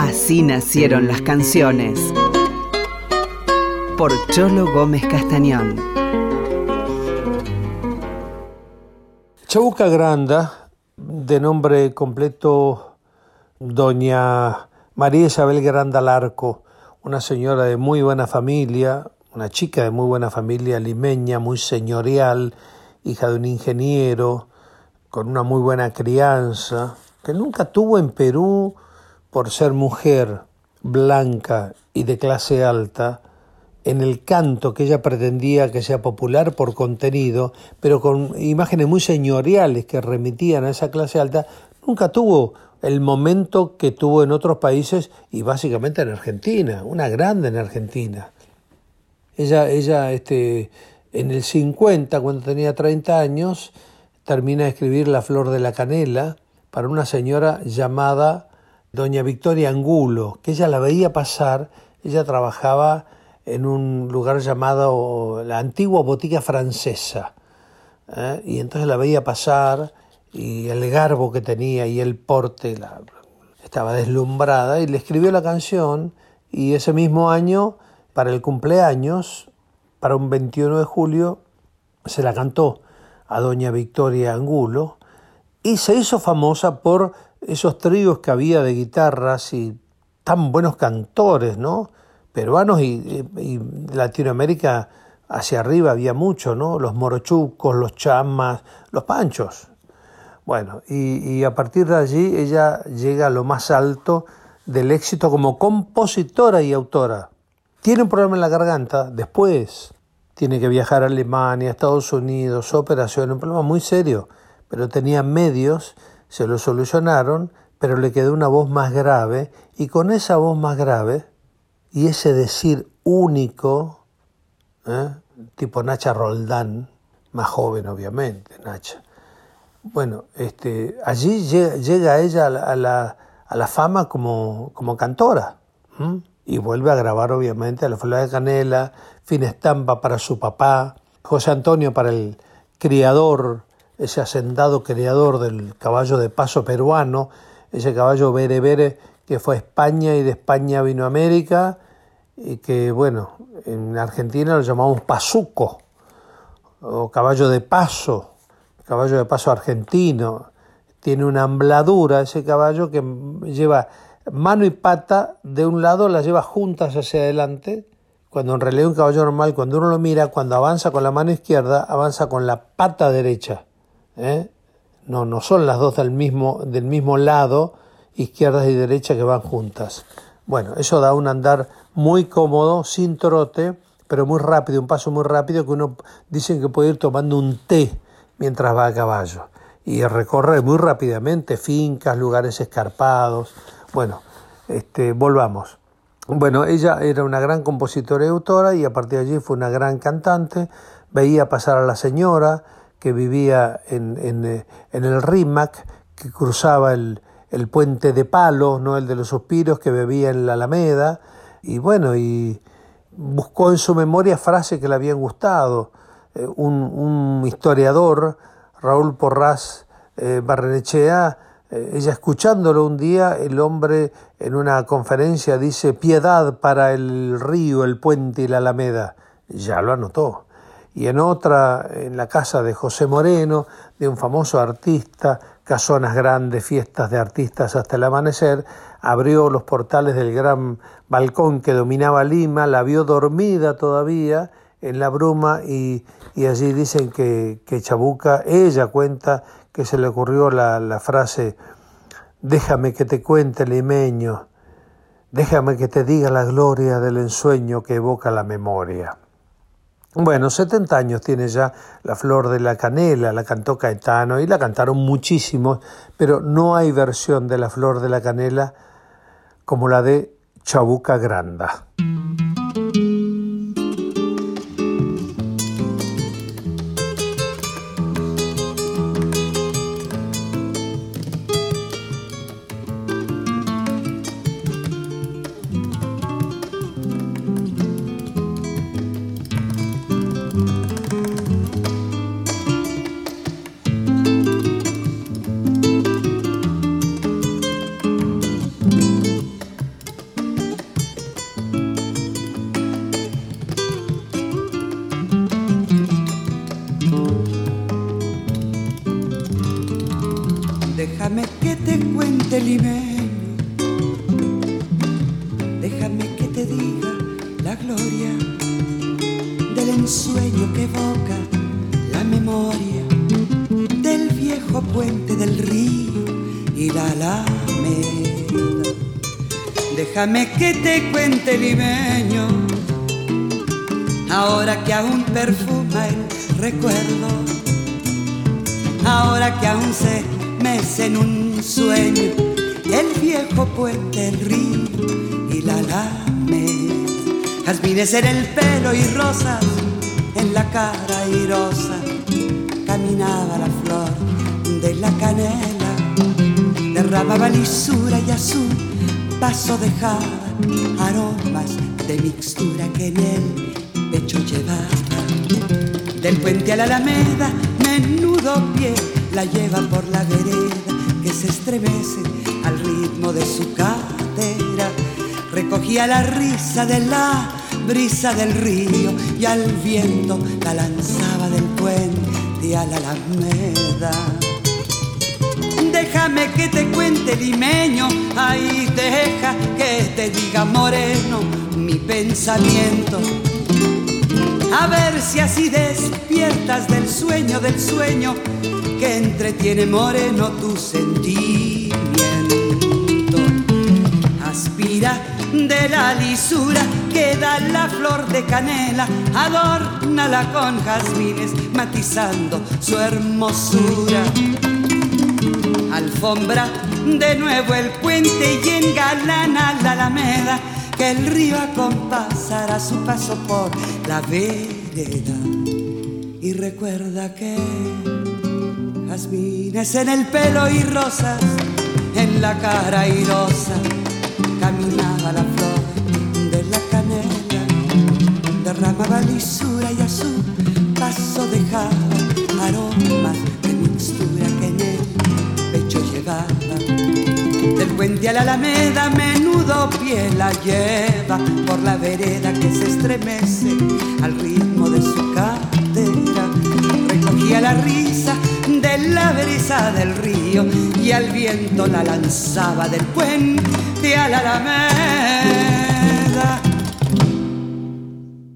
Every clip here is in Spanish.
Así nacieron las canciones. Por Cholo Gómez Castañón. Chabuca Granda, de nombre completo doña María Isabel Granda Larco, una señora de muy buena familia, una chica de muy buena familia limeña, muy señorial, hija de un ingeniero, con una muy buena crianza, que nunca tuvo en Perú, por ser mujer, blanca y de clase alta, en el canto que ella pretendía que sea popular por contenido, pero con imágenes muy señoriales que remitían a esa clase alta, nunca tuvo el momento que tuvo en otros países y básicamente en Argentina, una grande en Argentina. Ella, ella este, en el 50, cuando tenía 30 años, termina de escribir La Flor de la Canela para una señora llamada Doña Victoria Angulo, que ella la veía pasar, ella trabajaba en un lugar llamado la antigua botica francesa, ¿eh? y entonces la veía pasar y el garbo que tenía y el porte, la, estaba deslumbrada y le escribió la canción y ese mismo año, para el cumpleaños, para un 21 de julio, se la cantó a doña Victoria Angulo y se hizo famosa por esos tríos que había de guitarras y tan buenos cantores, ¿no? Peruanos y, Latinoamérica hacia arriba había mucho, ¿no? Los morochucos, los chamas, los panchos. Bueno, y, y a partir de allí ella llega a lo más alto del éxito como compositora y autora. Tiene un problema en la garganta, después tiene que viajar a Alemania, Estados Unidos, operación, un problema muy serio, pero tenía medios, se lo solucionaron, pero le quedó una voz más grave y con esa voz más grave y ese decir único, ¿eh? tipo Nacha Roldán, más joven obviamente, Nacha. Bueno, este, allí llega, ella a la, a la, fama como, como cantora y vuelve a grabar obviamente a la Flor de Canela, Fin Estampa para su papá, José Antonio para el criador, ese hacendado criador del caballo de paso peruano, ese caballo Bere que fue a España y de España vino a América y que bueno, en Argentina lo llamamos pasuco o caballo de paso, caballo de paso argentino. Tiene una ambladura ese caballo que lleva mano y pata de un lado las lleva juntas hacia adelante, cuando en realidad un caballo normal, cuando uno lo mira, cuando avanza con la mano izquierda, avanza con la pata derecha. ¿Eh? No, no son las dos del mismo, del mismo lado, izquierda y derecha, que van juntas. Bueno, eso da un andar muy cómodo, sin trote, pero muy rápido, un paso muy rápido que uno dicen que puede ir tomando un té mientras va a caballo. Y recorre muy rápidamente fincas, lugares escarpados. Bueno, este, volvamos. Bueno, ella era una gran compositora y autora y a partir de allí fue una gran cantante. Veía pasar a la señora que vivía en, en, eh, en el Rímac, que cruzaba el, el, puente de palos, no el de los suspiros, que bebía en la Alameda. Y bueno, y buscó en su memoria frases que le habían gustado. Eh, un, un, historiador, Raúl Porras eh, Barrenechea, eh, ella escuchándolo un día, el hombre en una conferencia dice, piedad para el río, el puente y la alameda. Ya lo anotó. Y en otra, en la casa de José Moreno, de un famoso artista, casonas grandes, fiestas de artistas hasta el amanecer, abrió los portales del gran balcón que dominaba Lima, la vio dormida todavía en la bruma y, y allí dicen que, Chabuca, ella cuenta que se le ocurrió la, la frase, déjame que te cuente limeño, déjame que te diga la gloria del ensueño que evoca la memoria. Bueno, 70 años tiene ya La Flor de la Canela, la cantó Caetano y la cantaron muchísimos, pero no hay versión de La Flor de la Canela como la de Chabuca Granda. Déjame que te cuente limeño, déjame que te diga la gloria del ensueño que evoca la memoria del viejo puente del río y la alameda. Déjame que te cuente limeño, ahora que aún perfuma el recuerdo, ahora que aún se mece en un sueño el viejo puente, el río y la alameda. Jazmines en el pelo y rosas en la cara airosa, caminaba la flor de la canela, derramaba lisura y azul, paso dejaba aromas de mixtura que en el pecho llevaba. Del puente a la alameda, menudo la lleva por la vereda que se estremece al ritmo de su cadera. Recogía la risa de la brisa del río y al viento la lanzaba del puente a la alameda. Déjame que te cuente limeño, ahí deja que te diga moreno mi pensamiento. A ver si así despiertas del sueño del sueño que entretiene moreno tu sentimiento. Aspira de la lisura que da la flor de canela, adórnala con jazmines, matizando su hermosura. Alfombra de nuevo el puente y engalana la alameda, que el río acompasará su paso por la vereda. Y recuerda que en el pelo y rosas en la cara airosa caminaba la flor de la canela, derramaba lisura y a su paso dejaba aromas de mixtura que en el pecho llevaba. Del puente a la alameda, menudo pie la lleva por la vereda que se estremece al ritmo de su cadera. Recogía la risa de la brisa del río y al viento la lanzaba del puente a la alameda.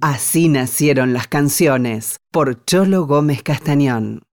Así nacieron las canciones por Cholo Gómez Castañón.